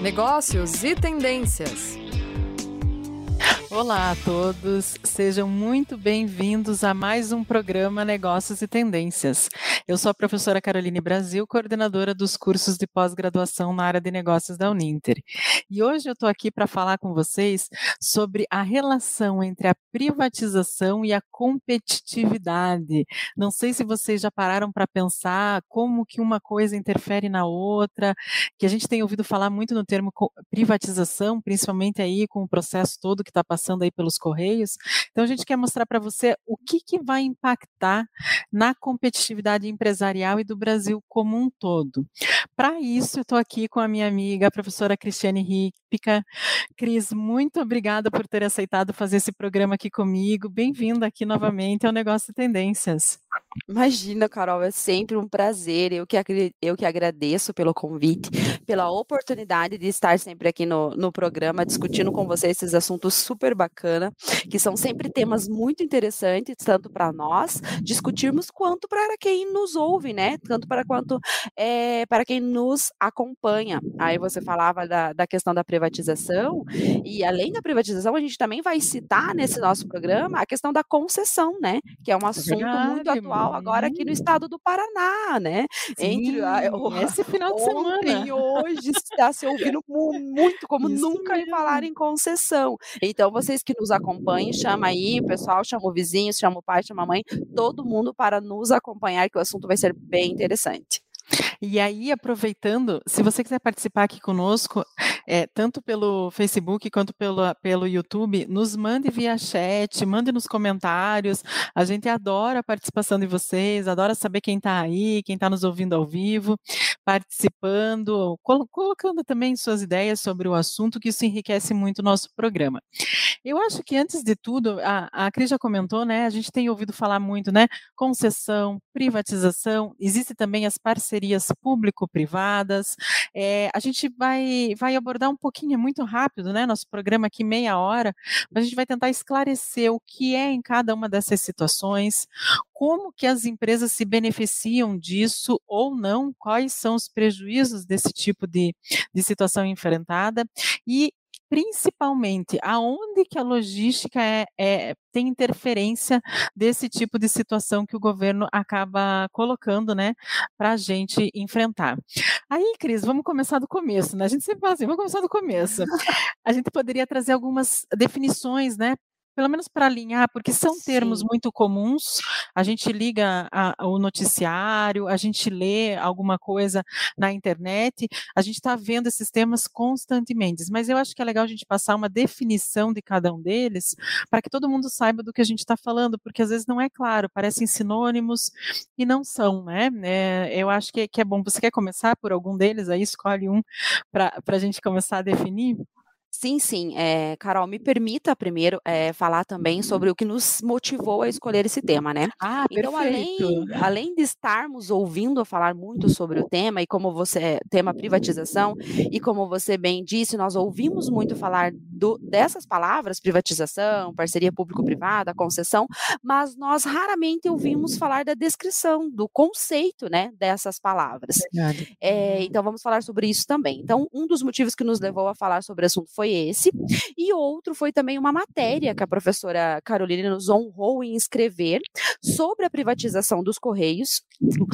negócios e tendências. Olá a todos, sejam muito bem-vindos a mais um programa Negócios e Tendências. Eu sou a professora Caroline Brasil, coordenadora dos cursos de pós-graduação na área de negócios da Uninter. E hoje eu estou aqui para falar com vocês sobre a relação entre a privatização e a competitividade. Não sei se vocês já pararam para pensar como que uma coisa interfere na outra, que a gente tem ouvido falar muito no termo privatização, principalmente aí com o processo todo que está passando aí pelos correios. Então a gente quer mostrar para você o que, que vai impactar na competitividade empresarial e do Brasil como um todo. Para isso, eu estou aqui com a minha amiga, a professora Cristiane Ripica. Cris, muito obrigada por ter aceitado fazer esse programa aqui comigo. Bem-vinda aqui novamente ao Negócio Tendências. Imagina, Carol, é sempre um prazer. Eu que, eu que agradeço pelo convite, pela oportunidade de estar sempre aqui no, no programa discutindo com vocês esses assuntos super bacana, que são sempre temas muito interessantes, tanto para nós discutirmos quanto para quem nos ouve, né? Tanto para quanto é, para quem nos acompanha. Aí você falava da, da questão da privatização, e além da privatização, a gente também vai citar nesse nosso programa a questão da concessão, né? Que é um é assunto Verdade, muito atual carnaval agora aqui no estado do Paraná, né? Sim, Entre a, o, esse final de semana e hoje está se ouvindo muito como Isso nunca mesmo. falar em concessão. Então vocês que nos acompanhem, chama aí, o pessoal chama o vizinho, chama o pai, chama a mãe, todo mundo para nos acompanhar que o assunto vai ser bem interessante. E aí, aproveitando, se você quiser participar aqui conosco, é, tanto pelo Facebook quanto pelo, pelo YouTube, nos mande via chat, mande nos comentários. A gente adora a participação de vocês, adora saber quem está aí, quem está nos ouvindo ao vivo, participando, col colocando também suas ideias sobre o assunto, que isso enriquece muito o nosso programa. Eu acho que, antes de tudo, a, a Cris já comentou, né? A gente tem ouvido falar muito, né? Concessão, privatização, existe também as parcerias público-privadas. É, a gente vai, vai abordar um pouquinho, é muito rápido, né? Nosso programa aqui, meia hora, mas a gente vai tentar esclarecer o que é em cada uma dessas situações, como que as empresas se beneficiam disso ou não, quais são os prejuízos desse tipo de, de situação enfrentada e principalmente aonde que a logística é, é, tem interferência desse tipo de situação que o governo acaba colocando, né, para a gente enfrentar. Aí, Cris, vamos começar do começo, né? A gente sempre fala assim, vamos começar do começo. A gente poderia trazer algumas definições, né, pelo menos para alinhar, porque são Sim. termos muito comuns. A gente liga a, o noticiário, a gente lê alguma coisa na internet, a gente está vendo esses temas constantemente. Mas eu acho que é legal a gente passar uma definição de cada um deles, para que todo mundo saiba do que a gente está falando, porque às vezes não é claro, parecem sinônimos e não são, né? É, eu acho que, que é bom. Você quer começar por algum deles? Aí escolhe um para a gente começar a definir. Sim, sim. É, Carol, me permita primeiro é, falar também sobre o que nos motivou a escolher esse tema, né? Ah, então, perfeito. além, além de estarmos ouvindo falar muito sobre o tema, e como você, tema privatização, e como você bem disse, nós ouvimos muito falar do, dessas palavras, privatização, parceria público-privada, concessão, mas nós raramente ouvimos falar da descrição, do conceito, né, dessas palavras. É, então, vamos falar sobre isso também. Então, um dos motivos que nos levou a falar sobre o assunto foi esse, e outro foi também uma matéria que a professora Carolina nos honrou em escrever sobre a privatização dos Correios,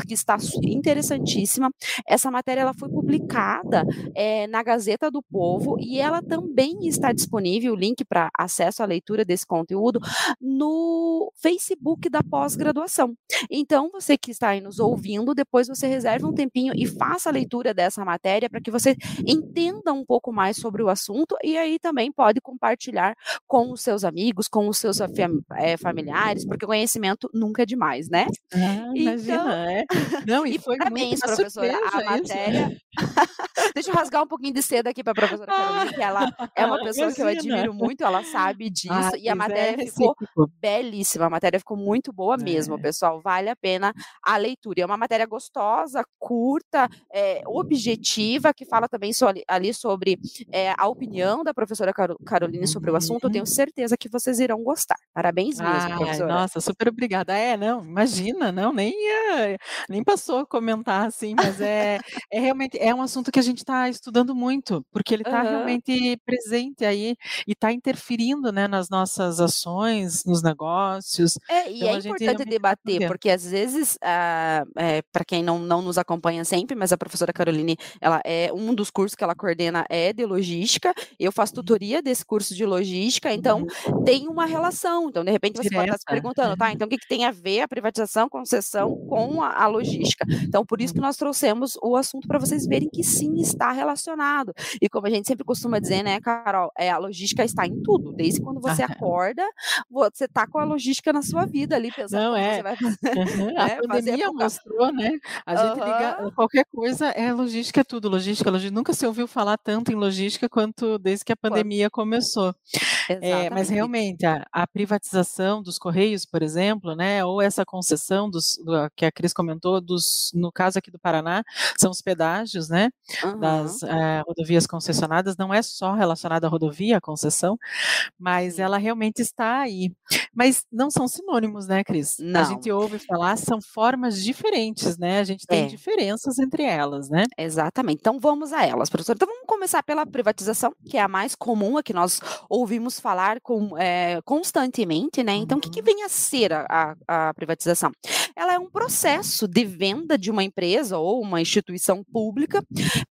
que está interessantíssima. Essa matéria ela foi publicada é, na Gazeta do Povo e ela também está disponível, o link para acesso à leitura desse conteúdo, no Facebook da pós-graduação. Então, você que está aí nos ouvindo, depois você reserve um tempinho e faça a leitura dessa matéria para que você entenda um pouco mais sobre o assunto e aí também pode compartilhar com os seus amigos, com os seus é, familiares, porque o conhecimento nunca é demais, né? Ah, então... Imagina, é. Não, e, e foi parabéns, professora. A matéria. Deixa eu rasgar um pouquinho de seda aqui para a professora Carolina, que ela é uma pessoa Imagina. que eu admiro muito, ela sabe disso, ah, e a matéria é ficou belíssima, a matéria ficou muito boa mesmo, é. pessoal, vale a pena a leitura. É uma matéria gostosa, curta, é, objetiva, que fala também so, ali sobre é, a opinião da professora Caroline sobre o assunto, eu tenho uhum. certeza que vocês irão gostar. Parabéns mesmo, ah, professora. Nossa, super obrigada. É, não, imagina, não, nem, ia, nem passou a comentar assim, mas é, é realmente, é um assunto que a gente está estudando muito, porque ele está Aham. realmente presente aí e está interferindo, né, nas nossas ações, nos negócios. É, e Então é importante por debater, porque às vezes, ah, eh, para quem não não nos acompanha sempre, mas a professora Caroline, ela é um dos cursos que ela coordena é de logística, eu faço Uhum. tutoria desse curso de logística, então Uhum. tem uma relação. Então, de repente, você pode estar se Direta. perguntando, tá, então o que que tem a ver a privatização, concessão com a a logística? Então, por isso que Uhum. nós trouxemos o assunto para vocês verem que sim, está relacionado. E como a gente sempre costuma dizer, né, Carol, eh, a logística está em tudo, desde quando você acorda, você está com a logística na sua vida ali, pensando Não, como é. você vai fazer. A né, fazer pandemia pro ca mostrou, né, a gente liga Aham. qualquer coisa é logística é tudo, logística, logi nunca se ouviu falar tanto em logística quanto desde que a Quanto pandemia começou. Eh, mas realmente a a privatização dos correios, por exemplo, né, ou essa concessão dos do que a Cris comentou dos no caso aqui do Paraná, são os pedágios, né, Das, eh, rodovias concessionadas, não é só relacionado à rodovia, a concessão, mas ela realmente está aí. Mas não são sinônimos, né, Cris? A gente Não. ouve falar, são formas diferentes, né, a gente tem É. diferenças entre elas, né. Exatamente. Então vamos a elas, professora. Então vamos começar pela privatização, que é a mais comum, a que nós ouvimos falar com eh, constantemente, né. Então o que que Uhum. vem a ser a a a privatização? Ela é um processo de venda de uma empresa ou uma instituição pública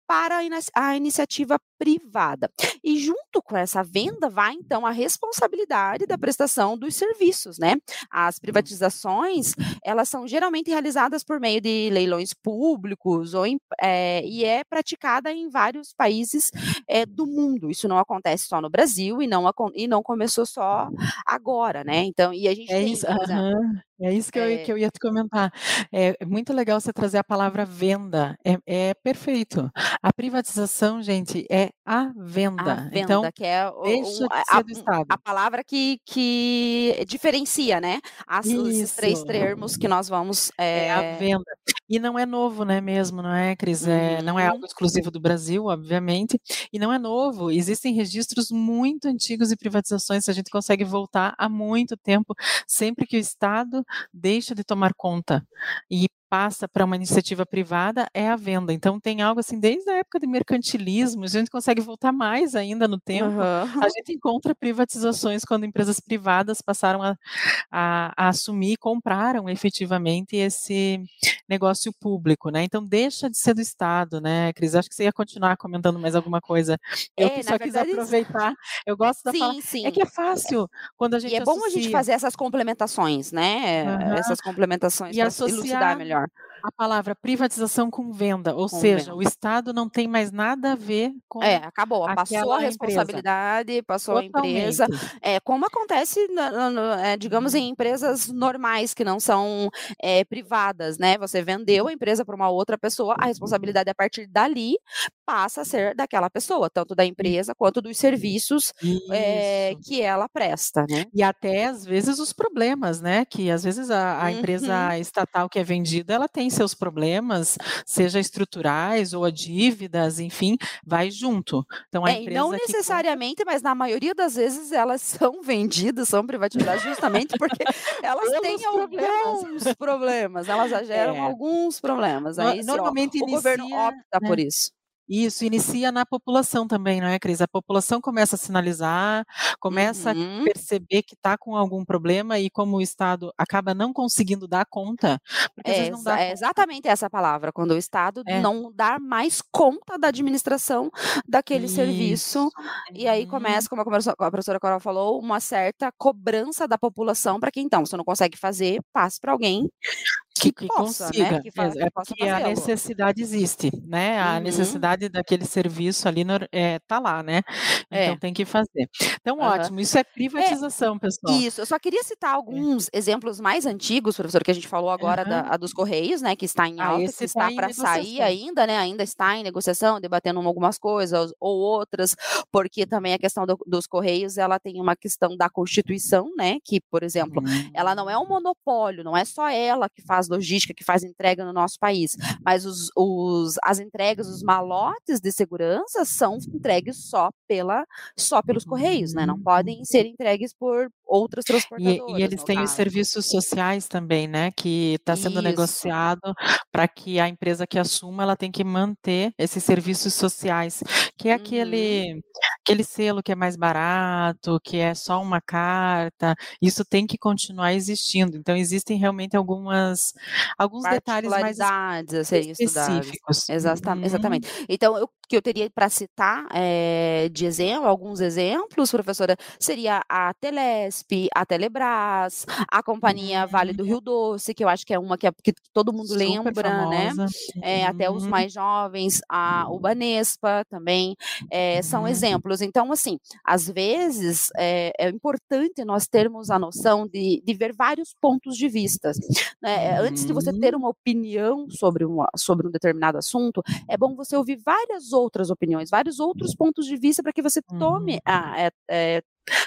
para a inici a iniciativa privada. E junto com essa venda vai então a responsabilidade da prestação dos serviços, né. As privatizações, elas são geralmente realizadas por meio de leilões públicos ou em eh, e é praticada em vários países, eh, do mundo. Isso não acontece só no Brasil e não e não começou só agora, né. Então e a gente É tem, isso. É isso que eu ia eh que eu ia te comentar. É é muito legal você trazer a palavra venda, é é perfeito. A privatização, gente, é a A venda. venda, Então, que é o a a palavra que que diferencia, né, as esses 3 Isso. termos que nós vamos, É a eh venda. E não é novo, não é mesmo, não é, Cris? Eh, não é Uhum. algo exclusivo do Brasil, obviamente, e não é novo. Existem registros muito antigos de privatizações, a gente consegue voltar há muito tempo, sempre que o Estado deixa de tomar conta e passa para uma iniciativa privada, é a venda. Então tem algo assim desde a época de mercantilismo, a gente consegue voltar mais ainda no tempo, a Aham. gente encontra privatizações quando empresas privadas passaram a a a assumir e compraram efetivamente esse negócio público, né. Então deixa de ser do Estado, né, Cris? Acho que você ia continuar comentando mais alguma coisa. Eu É, só quis isso aproveitar, eu gosto da pala Sim, é que sim. é fácil quando a E gente é bom a gente associa. fazer essas complementações, né, Aham. essas complementações E para se elucidar associar melhor. A palavra privatização com venda, ou Com seja, o venda. Estado não tem mais nada a ver com É, acabou, passou a aquela empresa. responsabilidade, passou a empresa. Totalmente. É, como acontece na na no eh, digamos em Uhum. empresas normais que não são, eh, privadas, né, você vendeu a empresa para uma outra pessoa, a responsabilidade a partir dali passa a ser daquela pessoa, tanto da E empresa quanto dos serviços, Isso. que ela presta, né. E até às vezes os problemas, né, que às vezes a a Uhum. empresa estatal que é vendida, ela tem seus problemas, seja estruturais ou a dívidas, enfim, vai junto. Então a É, e não empresa que necessariamente, mas na maioria das vezes elas são vendidas, são privatizadas justamente porque elas têm Pelos alguns problemas, elas geram É. alguns problemas, aí sim, ó, normalmente o governo inicia opta né. por isso. Isso, inicia na população também, não é, Cris? A população começa a sinalizar, começa a Uhum. perceber que está com algum problema e como o Estado acaba não conseguindo dar conta, É exa dá é conta. exatamente essa palavra, quando o Estado É. não dá mais conta da administração daquele serviço, Isso. e aí Uhum. começa, como a a professora Carol falou, uma certa cobrança da população para que então, se não consegue fazer, passe para alguém Que que que possa, né, consiga, que fa exa é que possa porque a necessidade existe, né, a Uhum. necessidade daquele serviço ali nor eh, tá lá, né, então É. tem que fazer. Então Aham. ótimo, isso é É privatização, pessoal. Isso, eu só queria citar É. alguns exemplos mais antigos, professora, que a gente falou agora da Aham. a dos correios, né, que está em Ah, alta, esse que está está para sair ainda, né, ainda está em negociação, debatendo algumas coisas ou outras, porque também a questão do dos correios, ela tem uma questão da constituição, né, que, por exemplo, ela não é um Hum. monopólio, não é só ela que faz logística que faz entrega no nosso país, mas os, os, as entregas, os malotes de segurança são entregues só, pela, só pelos correios, né? Não uhum. podem ser entregues por outras transportadoras. E, e eles têm caso. os serviços sociais também, né? Que está sendo Isso. negociado para que a empresa que assuma, ela tem que manter esses serviços sociais, que é aquele, uhum. Aquele selo que é mais barato, que é só uma carta, isso tem que continuar existindo. Então, existem realmente algumas, alguns detalhes mais específicos. Exatamente, uhum. exatamente. Então, o que eu teria para citar é, de exemplo, alguns exemplos, professora, seria a Telesp, a Telebrás, a Companhia Vale do Rio Doce, que eu acho que é uma que, é, que todo mundo Super lembra, né? famosa. né? É, até os uhum. mais jovens, a Ubanespa também, é, são uhum. exemplos. Então, assim, às vezes é, é, importante nós termos a noção de, de ver vários pontos de vista. Né? Antes de você ter uhum. uma opinião sobre, uma, sobre um determinado assunto, é bom você ouvir várias outras opiniões, vários outros pontos de vista para que você tome a, é, é,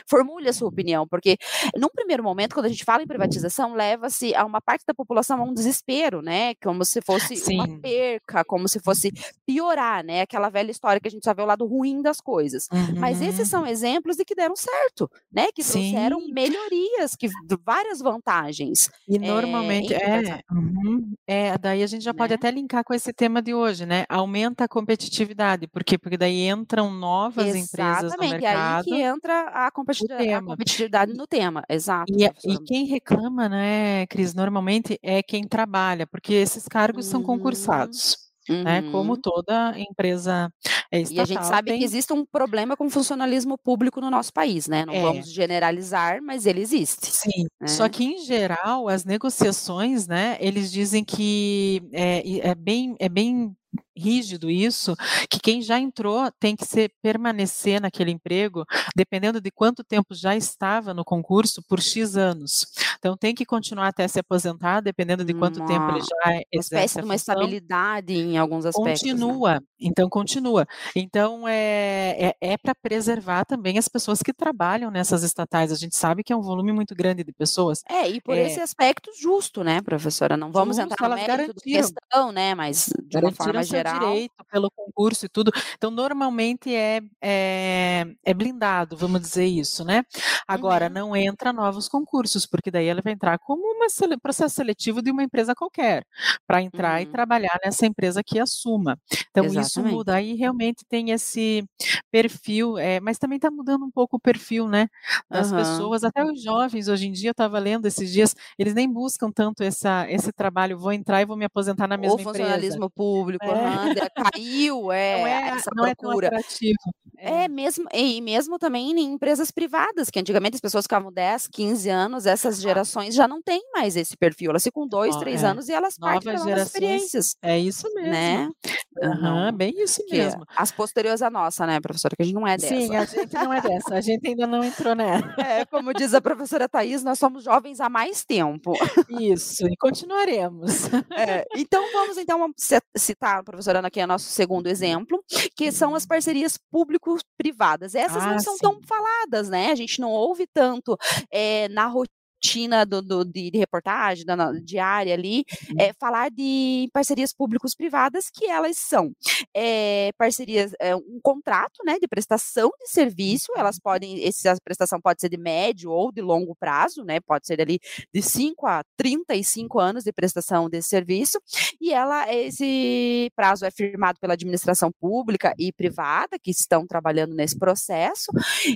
formule a sua opinião, porque num primeiro momento, quando a gente fala em privatização, leva-se a uma parte da população a um desespero, né? Como se fosse Sim. uma perca, como se fosse piorar, né? Aquela velha história que a gente só vê o lado ruim das coisas. Uhum. Mas esses são uhum. exemplos de que deram certo, né? Que Sim. trouxeram melhorias, que várias vantagens. E normalmente é, é, uhum, é, daí a gente já né? pode até linkar com esse tema de hoje, né? Aumenta a competitividade, por quê? Porque daí entram novas Exatamente, empresas no mercado. Exatamente, é aí que entra a a competitividade, a competitividade no tema, exato. E, e, quem reclama, né, Cris, normalmente é quem trabalha, porque esses cargos uhum. são concursados. Uhum. Né, como uhum. toda empresa estatal. E a gente sabe tem... que existe um problema com o funcionalismo público no nosso país, né? Não é. vamos generalizar, mas ele existe. Sim. Né? Só que, em geral, as negociações, né, eles dizem que é, é bem, é bem rígido isso, que quem já entrou tem que ser permanecer naquele emprego, dependendo de quanto tempo já estava no concurso, por X anos. Então tem que continuar até se aposentar, dependendo de quanto uma, tempo ele já exerce. Uma espécie de uma estabilidade em alguns aspectos. Né? Continua, né? então continua. Então é, é, é para preservar também as pessoas que trabalham nessas estatais. A gente sabe que é um volume muito grande de pessoas. É, e por é, esse aspecto justo, né, professora? Não vamos justo, entrar no mérito da questão, né, mas de uma forma geral geral. direito pelo concurso e tudo. Então, normalmente é, é, é blindado, vamos dizer isso, né? Agora, uhum. não entra novos concursos, porque daí ela vai entrar como um processo seletivo de uma empresa qualquer, para entrar uhum. e trabalhar nessa empresa que assuma. Então, Exatamente. isso muda. Aí realmente tem esse perfil, é, mas também está mudando um pouco o perfil, né? Das uhum. pessoas, até os jovens, hoje em dia, eu estava lendo esses dias, eles nem buscam tanto essa, esse trabalho, vou entrar e vou me aposentar na mesma empresa. O funcionalismo público, é. Sandra, caiu é, não é, essa não procura. É, é, mesmo, e mesmo também em empresas privadas, que antigamente as pessoas ficavam 10, 15 anos, essas gerações já não têm mais esse perfil. Elas ficam dois, oh, três é. anos e elas Novas partem pelas experiências. É isso mesmo. Né? Uhum, bem isso mesmo. as posteriores à nossa, né, professora? Que a gente não é dessa. Sim, a gente não é dessa. A gente ainda não entrou nela. É, como diz a professora Thais, nós somos jovens há mais tempo. Isso, e continuaremos. É, então, vamos então citar, professora Ana, que é nosso segundo exemplo, que são as parcerias público-privadas. Essas ah, não são sim. tão faladas, né? A gente não ouve tanto é, na rotina rotina do, do de, de, reportagem, da diária ali, é, falar de parcerias públicos-privadas, que elas são é, parcerias, é, um contrato né, de prestação de serviço, elas podem, essa prestação pode ser de médio ou de longo prazo, né, pode ser ali de 5 a 35 anos de prestação desse serviço, e ela, esse prazo é firmado pela administração pública e privada, que estão trabalhando nesse processo,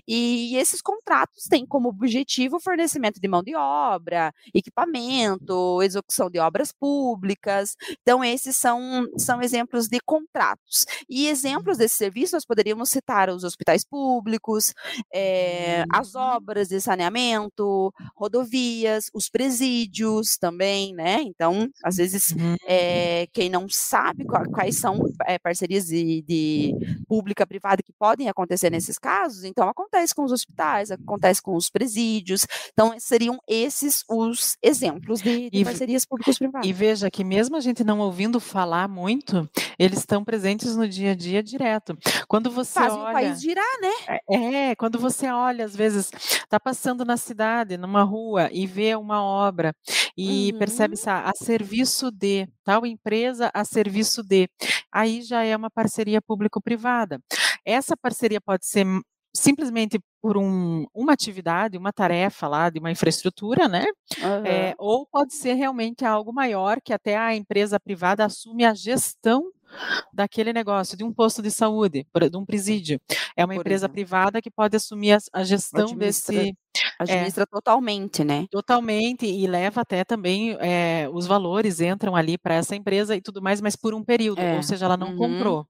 e esses contratos têm como objetivo o fornecimento de mão de obra, equipamento, execução de obras públicas. Então, esses são, são exemplos de contratos. E exemplos desse serviço, nós poderíamos citar os hospitais públicos, é, as uhum. obras de saneamento, rodovias, os presídios também, né? Então, às vezes, é, quem não sabe quais são é, parcerias de, de pública-privada que podem acontecer nesses casos, então acontece com os hospitais, acontece com os presídios. Então, seriam esses os exemplos de, de parcerias públicos-privadas. E veja que mesmo a gente não ouvindo falar muito, eles estão presentes no dia a dia direto. Quando você Fazem olha, o país girar, né? É, quando você olha, às vezes, está passando na cidade, numa rua, e vê uma obra, e uhum. percebe a, a serviço de, tal empresa a serviço de, aí já é uma parceria público-privada. Essa parceria pode ser simplesmente por um, uma atividade, uma tarefa lá de uma infraestrutura, né? Uhum. É, ou pode ser realmente algo maior que até a empresa privada assume a gestão daquele negócio, de um posto de saúde, de um presídio. É uma Por empresa exemplo. privada que pode assumir a, a gestão administra, desse. Administra é, totalmente, né? Totalmente, e leva até também é, os valores entram ali para essa empresa e tudo mais, mas por um período, é. ou seja, ela não uhum. comprou.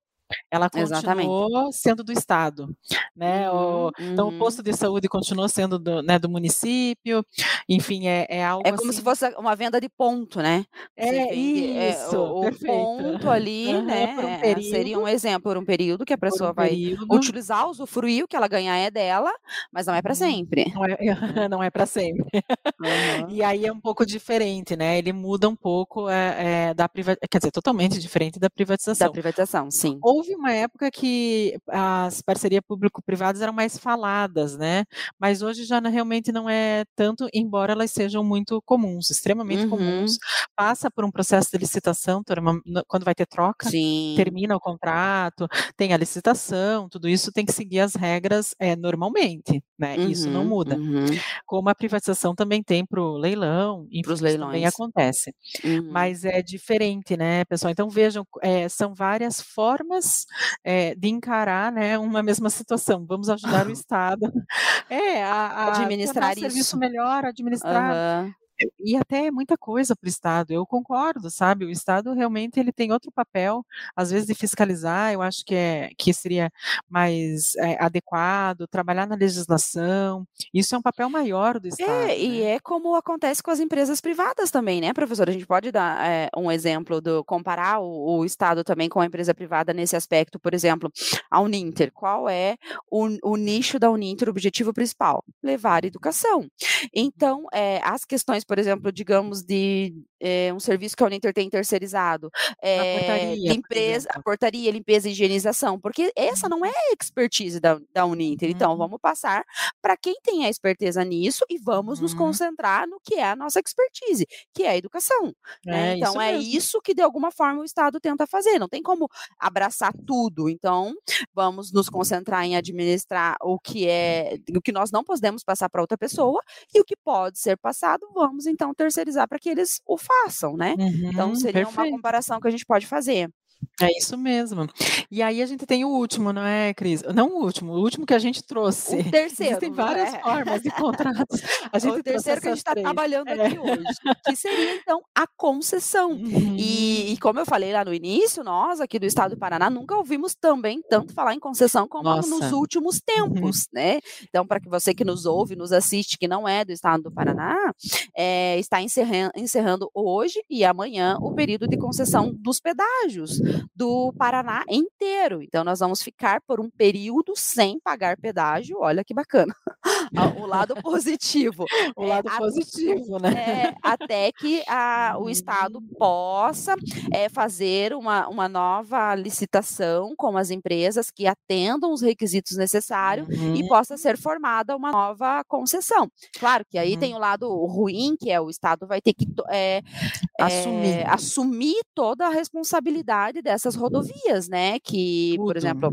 Ela continuou Exatamente. sendo do Estado, né? Uhum, o, então o uhum. posto de saúde continuou sendo do, né, do município, enfim, é, é algo É como assim... se fosse uma venda de ponto, né? É isso, é, o, o ponto ali, uhum, né? Um período, seria um exemplo por um período que a pessoa um vai utilizar, usufruir, o que ela ganhar é dela, mas não é para uhum. sempre. Não é, não é para sempre. E aí é um pouco diferente, né? Ele muda um pouco é, é, da privatização, quer dizer, totalmente diferente da privatização. Da privatização, sim. Ou houve uma época que as parcerias público-privadas eram mais faladas, né? Mas hoje já realmente não é tanto, embora elas sejam muito comuns, extremamente uhum. comuns. Passa por um processo de licitação, quando vai ter troca, Sim. termina o contrato, tem a licitação, tudo isso tem que seguir as regras é, normalmente, né? Uhum, isso não uhum, muda. Uhum. Como a privatização também tem para o leilão, enfim, isso também acontece. Uhum. Mas é diferente, né, pessoal? Então vejam, é, são várias formas é, de encarar né, uma mesma situação. Vamos ajudar o Estado é, a, a administrar isso. serviço melhor, administrar. Uhum e até muita coisa para o Estado. Eu concordo, sabe? O Estado realmente ele tem outro papel, às vezes de fiscalizar. Eu acho que é que seria mais é, adequado trabalhar na legislação. Isso é um papel maior do Estado. É, e né? é como acontece com as empresas privadas também, né, professor? A gente pode dar é, um exemplo do comparar o, o, Estado também com a empresa privada nesse aspecto. Por exemplo, a Uninter. Qual é o, o nicho da Uninter? O objetivo principal? Levar educação. Então, é, as questões por exemplo, digamos, de é, um serviço que a Uninter tem terceirizado, é, a portaria, limpeza, a portaria, limpeza e higienização, porque essa não é a expertise da, da Uninter. Então, uhum. vamos passar para quem tem a expertise nisso e vamos uhum. nos concentrar no que é a nossa expertise, que é a educação. Né? É, então, isso é isso que, de alguma forma, o Estado tenta fazer. Não tem como abraçar tudo. Então, vamos nos concentrar em administrar o que é, o que nós não podemos passar para outra pessoa e o que pode ser passado, vamos vamos então terceirizar para que eles o façam, né? Então, uhum, então seria perfeito. uma comparação que a gente pode fazer. É isso mesmo. E aí a gente tem o último, não é, Cris? Não o último, o último que a gente trouxe. O terceiro. Existem várias é? formas de contratos. A gente o terceiro que a gente está trabalhando é. aqui hoje, que seria então a concessão. Uhum. E, e, como eu falei lá no início, nós aqui do Estado do Paraná nunca ouvimos também tanto falar em concessão como Nossa. nos últimos uhum. tempos, uhum. né? Então, para que você que nos ouve, nos assiste, que não é do Estado do Paraná, é, está encerrando, encerrando hoje e amanhã o período de concessão dos pedágios do Paraná inteiro. Então, nós vamos ficar por um período sem pagar pedágio. Olha que bacana. o lado positivo. o lado é, positivo, né? É, até que a, o Estado possa é, fazer uma, uma nova licitação com as empresas que atendam os requisitos necessários uhum. e possa ser formada uma nova concessão. Claro que aí uhum. tem o lado ruim, que é o Estado vai ter que é, assumir. assumir toda a responsabilidade dessas rodovias, né? Que, Tudo. por exemplo,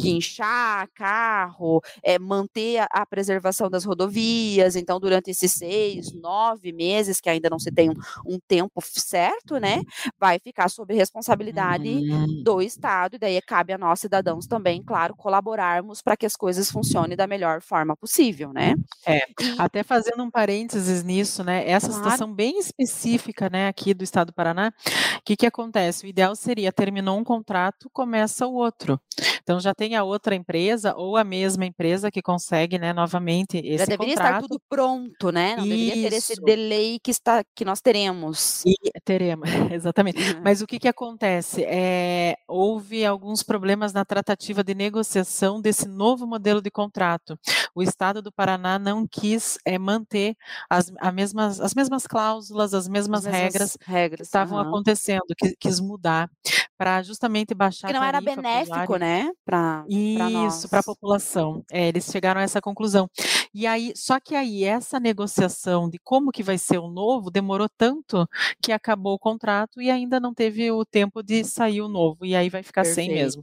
guinchar carro, é, manter a, a, preservação das rodovias. Então, durante esses seis, nove meses, que ainda não se tem um, um tempo certo, né? Vai ficar sob responsabilidade uhum. do Estado, e daí cabe a nós, cidadãos, também, claro, colaborarmos para que as coisas funcionem da melhor forma possível, né? É, e... até fazendo um parênteses nisso, né? Essa claro. situação bem específica, né, aqui do Estado do Paraná, o que, que acontece? O ideal seria ter terminou um contrato, começa o outro. Então já tem a outra empresa ou a mesma empresa que consegue, né, novamente. Esse Já deveria contrato... estar tudo pronto, né? Não Isso. deveria ter esse delay que, está, que nós teremos. E teremos, exatamente. Uhum. Mas o que, que acontece? É, houve alguns problemas na tratativa de negociação desse novo modelo de contrato. O Estado do Paraná não quis é, manter as, a mesmas, as mesmas cláusulas, as mesmas, As mesmas regras regras. que estavam aham. acontecendo, que, quis mudar para justamente baixar Que não era benéfico, né? Para Isso, para a população. É, eles chegaram a essa conclusão. E aí, só que aí essa negociação de como que vai ser o novo demorou tanto que acabou o contrato e ainda não teve o tempo de sair o novo. E aí vai ficar sem mesmo.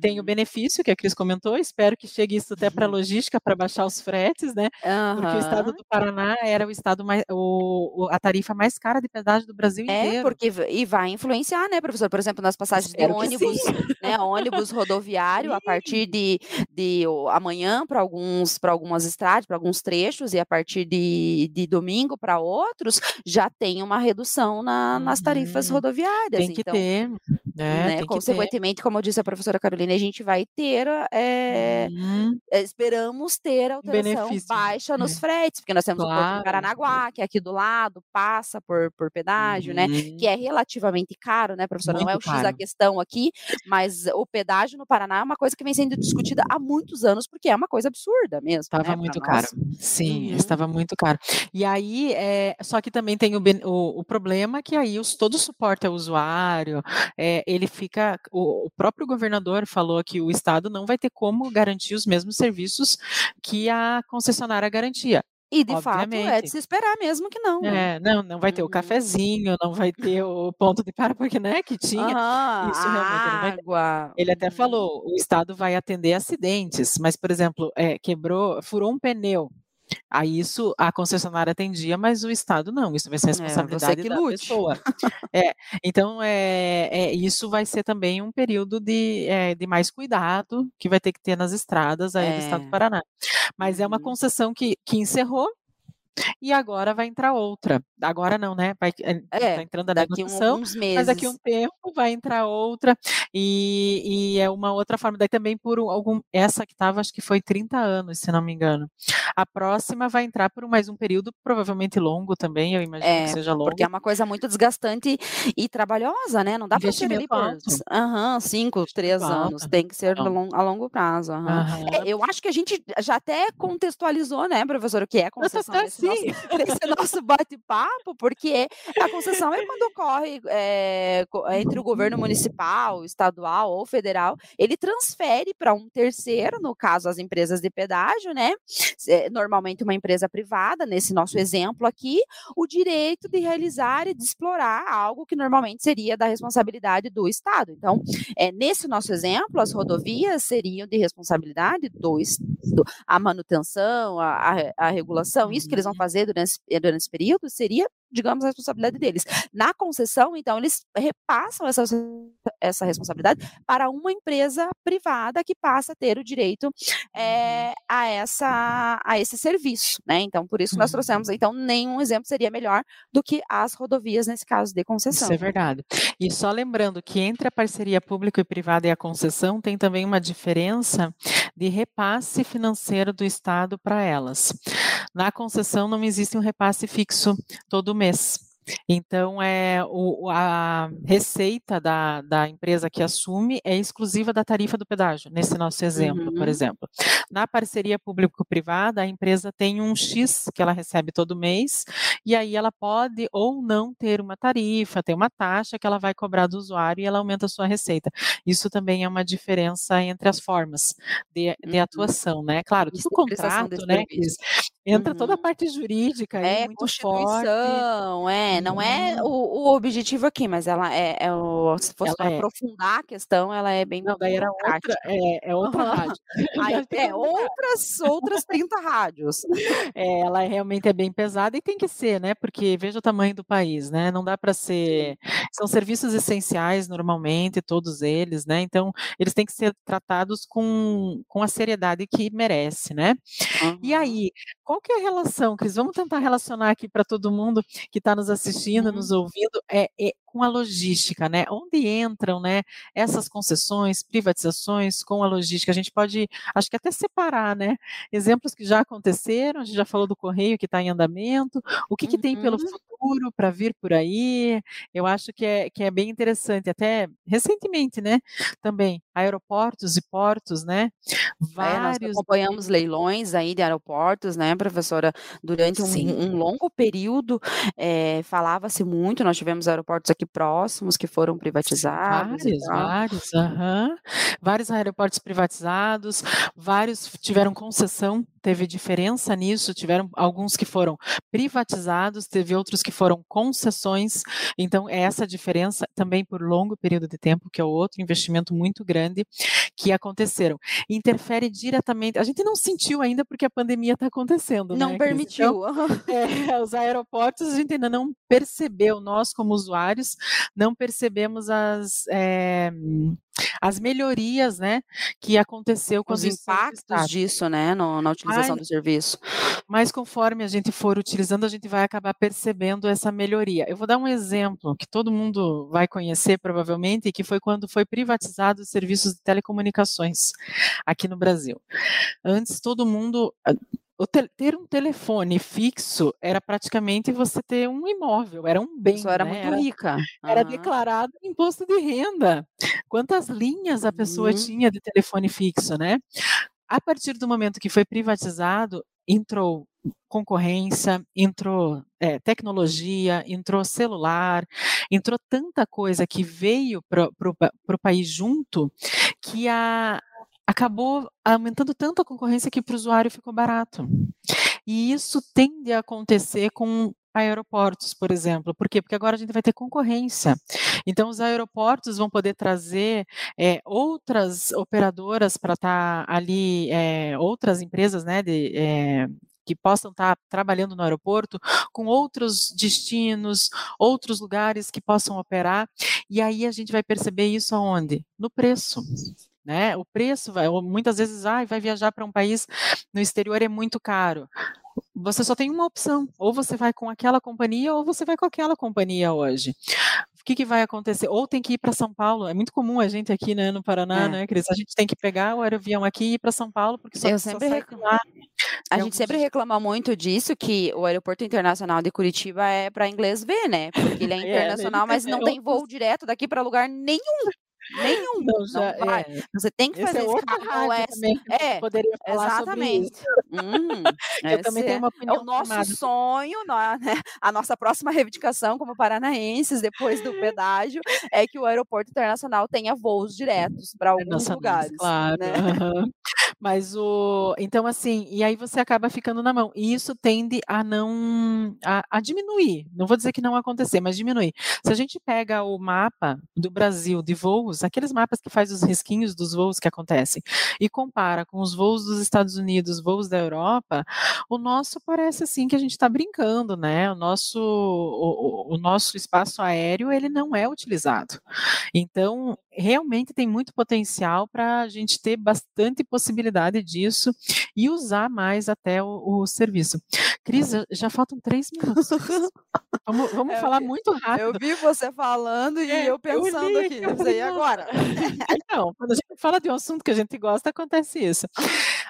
Tem o Uhum. benefício que a Cris comentou, espero que chegue isso até para a logística para baixar os fretes, né? Porque o estado do Paraná era o estado mais o, a tarifa mais cara de pedágio do Brasil É, inteiro. porque v- e vai influenciar, né, professor? Por exemplo, nas passagens de sim. ônibus, né, ônibus rodoviário, a partir de, de amanhã para alguns para algumas estradas, para alguns trechos, e a partir de, de domingo para outros, já tem uma redução na- nas tarifas Uhum. rodoviárias. Tem que então, ter, né? né, Tem que ter. consequentemente, como disse a professora Carolina, a gente vai ter, é, Uhum. é, esperamos ter alteração benefício, baixa nos é. fretes, porque nós temos o Porto Claro. de Paranaguá, que é aqui do lado, passa por, por pedágio, né? Uhum. Que é relativamente caro, né, professora? Não é o Muito X da caro. questão aqui, mas o pedágio no Paraná é uma coisa que vem sendo discutida há muitos anos, porque é uma coisa absurda mesmo. Estava né, muito nós. Caro. Sim, Uhum. estava muito caro. E aí, é, só que também tem o, o, o problema que aí os, todo o suporte ao usuário, é, ele fica. O, o próprio governador falou que o Estado não vai ter como garantir os mesmos serviços que a concessionária garantia. E de fato é Obviamente. de se esperar mesmo que não. né? É, não, não vai ter o Uhum. cafezinho, não vai ter o ponto de para, porque né, que tinha. Aham, Isso realmente água. Ele até Uhum. falou, o Estado vai atender acidentes, mas, por exemplo, é, quebrou, furou um pneu. Aí isso a concessionária atendia, mas o Estado não, isso vai ser É, responsabilidade que da lute. pessoa. É, então, é, é, isso vai ser também um período de, é, de mais cuidado que vai ter que ter nas estradas aí do Estado do É. Paraná. Mas é uma Uhum. concessão que, que encerrou e agora vai entrar outra. Agora não, né? Vai, é, É, tá entrando a daqui um- negociação, alguns meses. mas daqui um tempo vai entrar outra e, e é uma outra forma. Daí também por um- algum essa que estava acho que foi 30 anos, se não me engano. A próxima vai entrar por mais um período provavelmente longo também, eu imagino É, que seja longo. porque é uma coisa muito desgastante e trabalhosa, né? Não dá para ser ali por aham, cinco, três alto. anos. Tem que ser long- a longo prazo. aham. Aham. É, eu acho que a gente já até contextualizou, né, professor, o que é concessão nesse nosso, sim. nesse nosso bate-papo, porque a concessão é quando ocorre é, co- entre o governo municipal, estadual ou federal, ele transfere para um terceiro, no caso as empresas de pedágio, né? é, normalmente uma empresa privada, nesse nosso exemplo aqui, o direito de realizar e de explorar algo que normalmente seria da responsabilidade do Estado. Então, é, nesse nosso exemplo, as rodovias seriam de responsabilidade do, es- do a manutenção, a, a- a regulação, isso que eles vão Uhum. fazer durante, esse- durante esse período seria, digamos, a responsabilidade deles. Na concessão, então, eles repassam essa, essa responsabilidade para uma empresa privada que passa a ter o direito é, a, essa, a esse serviço, né? Então, por isso que nós Uhum. trouxemos, então, nenhum exemplo seria melhor do que as rodovias nesse caso de concessão. Isso é verdade. E só lembrando que entre a parceria público e privada e a concessão tem também uma diferença de repasse financeiro do Estado para elas. Na concessão não existe um repasse fixo todo mês. Então, é, o, o- a receita da, da empresa que assume é exclusiva da tarifa do pedágio, nesse nosso exemplo, por Uhum. exemplo. Na parceria público-privada, a empresa tem um X que ela recebe todo mês, e aí ela pode ou não ter uma tarifa, ter uma taxa que ela vai cobrar do usuário e ela aumenta a sua receita. Isso também é uma diferença entre as formas de, de Uhum. atuação, né? Claro, prestação de contrato, né? Entra toda a Uhum. parte jurídica É muito forte. Constituição, é, não é Uhum. o, o objetivo aqui, mas ela é, é o, se fosse Ela para é. aprofundar a questão, ela é bem Não, daí era outra, é, é outra rádio. Aí, é, outras, outras 30 rádios. É, ela realmente é bem pesada e tem que ser, né? Porque veja o tamanho do país, né? Não dá para ser. São serviços essenciais normalmente, todos eles, né? Então, eles têm que ser tratados com, com a seriedade que merece, né? E Uhum. aí, qual qual que é a relação, Cris? Vamos tentar relacionar aqui para todo mundo que está nos assistindo, uhum. nos ouvindo, é, é, com a logística, né? Onde entram, né, essas concessões, privatizações com a logística? A gente pode, acho que até separar, né? Exemplos que já aconteceram, a gente já falou do correio que está em andamento, o que, uhum. que tem pelo uhum. futuro para vir por aí? Eu acho que é, que é bem interessante, até recentemente, né? Também aeroportos e portos, né? Vários. É, nós acompanhamos leilões aí de aeroportos, né, professora? Durante um, um longo período, é, falava-se muito. Nós tivemos aeroportos aqui próximos que foram privatizados. Vários, vários, vários aeroportos privatizados, vários tiveram concessão teve diferença nisso, tiveram alguns que foram privatizados, teve outros que foram concessões, então é essa diferença também por longo período de tempo, que é outro investimento muito grande que aconteceram. Interfere diretamente, a gente não sentiu ainda porque a pandemia está acontecendo, Não né, permitiu. Então, é, os aeroportos a gente ainda não percebeu, nós como usuários, não percebemos as... É, as melhorias, né, que aconteceu com os impactos disso, né, no, na utilização do serviço. Mas conforme a gente for utilizando, a gente vai acabar percebendo essa melhoria. Eu vou dar um exemplo que todo mundo vai conhecer provavelmente, que foi quando foi privatizado os serviços de telecomunicações aqui no Brasil. Antes todo mundo ter um telefone fixo era praticamente você ter um imóvel, era um bem. Só era né? muito era, rica. Era declarado imposto de renda. Quantas linhas a pessoa uhum. tinha de telefone fixo, né? A partir do momento que foi privatizado, entrou concorrência, entrou é, tecnologia, entrou celular, entrou tanta coisa que veio para o país junto que a, acabou aumentando tanto a concorrência que para o usuário ficou barato. E isso tende a acontecer com aeroportos, por exemplo. Por quê? Porque agora a gente vai ter concorrência. Então, os aeroportos vão poder trazer é, outras operadoras para estar tá ali, é, outras empresas, né, de, é, que possam estar tá trabalhando no aeroporto, com outros destinos, outros lugares que possam operar. E aí a gente vai perceber isso aonde? No preço né? O preço vai, muitas vezes, ah, vai viajar para um país no exterior é muito caro. Você só tem uma opção, ou você vai com aquela companhia ou você vai com aquela companhia hoje. O que, que vai acontecer? Ou tem que ir para São Paulo. É muito comum a gente aqui né, no Paraná, é. né, Cris? A gente tem que pegar o avião aqui e ir para São Paulo, porque só, Eu sempre só reclamo. A gente sempre reclama muito disso, que o aeroporto internacional de Curitiba é para inglês ver, né? Porque ele é, é internacional, é, mas não tem voo direto daqui para lugar nenhum. Nenhum. Não, já, não vai. É. Você tem que fazer esse, é oeste. É, poderia falar exatamente. Hum, eu também tenho uma opinião. É o nosso formada. sonho, né? a nossa próxima reivindicação como paranaenses, depois do pedágio, é que o aeroporto internacional tenha voos diretos para alguns lugares. Claro. Né? Uhum. Mas o. Então, assim, e aí você acaba ficando na mão. E isso tende a não. A, a, diminuir. Não vou dizer que não acontecer, mas diminuir. Se a gente pega o mapa do Brasil de voos, aqueles mapas que faz os risquinhos dos voos que acontecem, e compara com os voos dos Estados Unidos, voos da Europa, o nosso parece assim que a gente está brincando, né? O nosso, o, o nosso espaço aéreo ele não é utilizado. Então, realmente tem muito potencial para a gente ter bastante possibilidade disso e usar mais até o, o serviço. Cris, já faltam três minutos. vamos, vamos é, falar muito rápido. Eu vi você falando e é, eu pensando eu li, aqui, e agora? Então, quando a gente fala de um assunto que a gente gosta, acontece isso.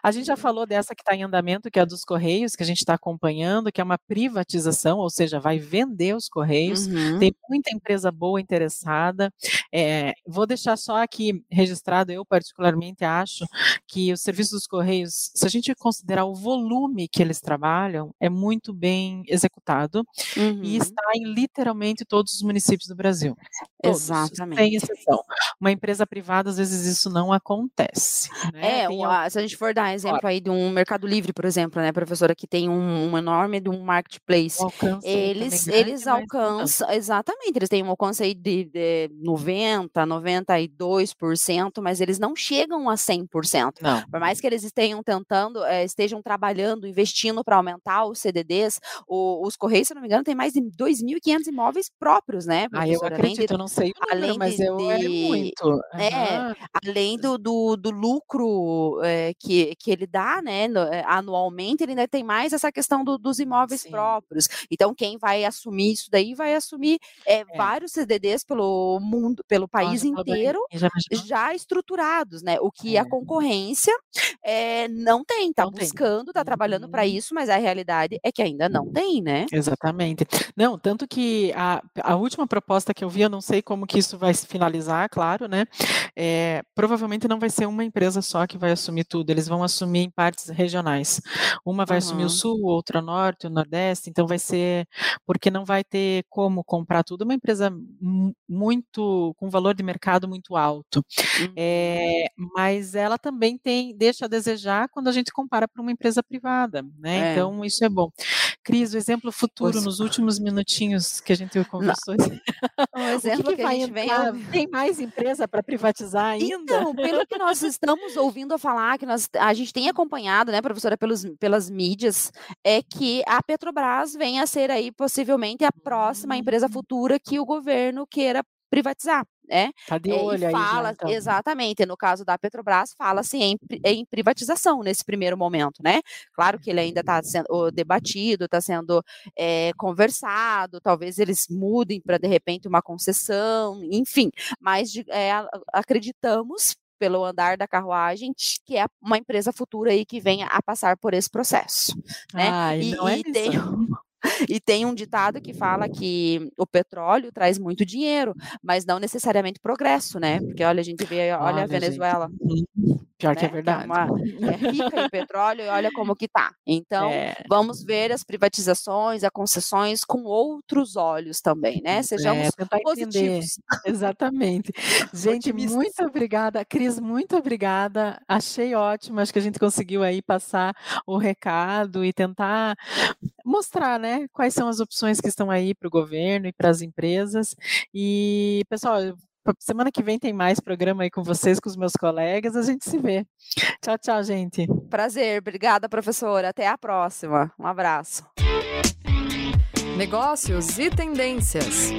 A gente já falou dessa que está em andamento, que é a dos Correios, que a gente está acompanhando, que é uma privatização, ou seja, vai vender os Correios. Uhum. Tem muita empresa boa interessada. É, vou deixar só aqui registrado, eu particularmente acho que o serviço dos Correios, se a gente considerar o volume que eles trabalham, é muito bem executado uhum. e está em literalmente todos os municípios do Brasil. Todos, Exatamente. Sem exceção. Uma empresa privada, às vezes, isso não acontece. Né? É, se a gente for dar exemplo aí de um Mercado Livre, por exemplo, né, professora, que tem um, um enorme de um marketplace. eles eles alcançam, exatamente, eles têm um alcance aí de, de 90, 92%, mas eles não chegam a 100%. Não. Por mais que eles estejam tentando, é, estejam trabalhando, investindo para aumentar os CDDs, o, os Correios, se não me engano, tem mais de 2.500 imóveis próprios, né, Ah, eu acredito, de, eu não sei o número, mas de, eu é muito. Uhum. É, além do, do, do lucro é, que, que ele dá, né, no, é, anualmente, ele ainda tem mais essa questão do, dos imóveis Sim. próprios. Então, quem vai assumir isso daí vai assumir é, vários CDDs pelo mundo, pelo país Nossa, inteiro, já, já, estruturados, né? O que a concorrência não tem, está buscando, está trabalhando para uhum. isso, mas a realidade é que ainda não tem, né? Exatamente. Não, tanto que a, a última proposta que eu vi, eu não sei como que isso vai se finalizar, claro, né? É, provavelmente não vai ser uma empresa só que vai assumir tudo, eles vão assumir em partes regionais. Uma vai uhum. assumir o sul, outra o norte, o nordeste, então vai ser, porque não vai ter como comprar tudo, uma empresa muito, com valor de mercado muito alto. Uhum. É, mas ela também tem, deixa a desejar quando a gente compara para uma empresa privada, né? É. Então isso é bom. Cris, o exemplo futuro nos últimos minutinhos que a gente conversou. Um exemplo que, que, que a gente vem tem mais empresa para privatizar ainda? Então, pelo que nós estamos ouvindo falar, que nós, a gente tem acompanhado, né, professora, pelos, pelas mídias, é que a Petrobras venha a ser aí possivelmente a próxima empresa hum. futura que o governo queira privatizar né? Tá de olho aí fala, já, então. Exatamente, no caso da Petrobras, fala-se em, em, privatização nesse primeiro momento, né? Claro que ele ainda está sendo debatido, está sendo é, conversado, talvez eles mudem para, de repente, uma concessão, enfim, mas é, acreditamos pelo andar da carruagem, que é uma empresa futura aí que venha a passar por esse processo. Né? Ai, e, não é e tem, e tem um ditado que fala que o petróleo traz muito dinheiro, mas não necessariamente progresso, né? Porque olha, a gente vê, olha, olha a Venezuela. Gente. Pior né? que é verdade. É, uma, é, rica em petróleo e olha como que tá. Então, é. vamos ver as privatizações, as concessões com outros olhos também, né? Sejamos é, positivos. Exatamente. Gente, muito obrigada. Cris, muito obrigada. Achei ótimo. Acho que a gente conseguiu aí passar o recado e tentar mostrar, né, quais são as opções que estão aí para o governo e para as empresas. E, pessoal, Semana que vem tem mais programa aí com vocês, com os meus colegas. A gente se vê. Tchau, tchau, gente. Prazer. Obrigada, professora. Até a próxima. Um abraço. Negócios e tendências.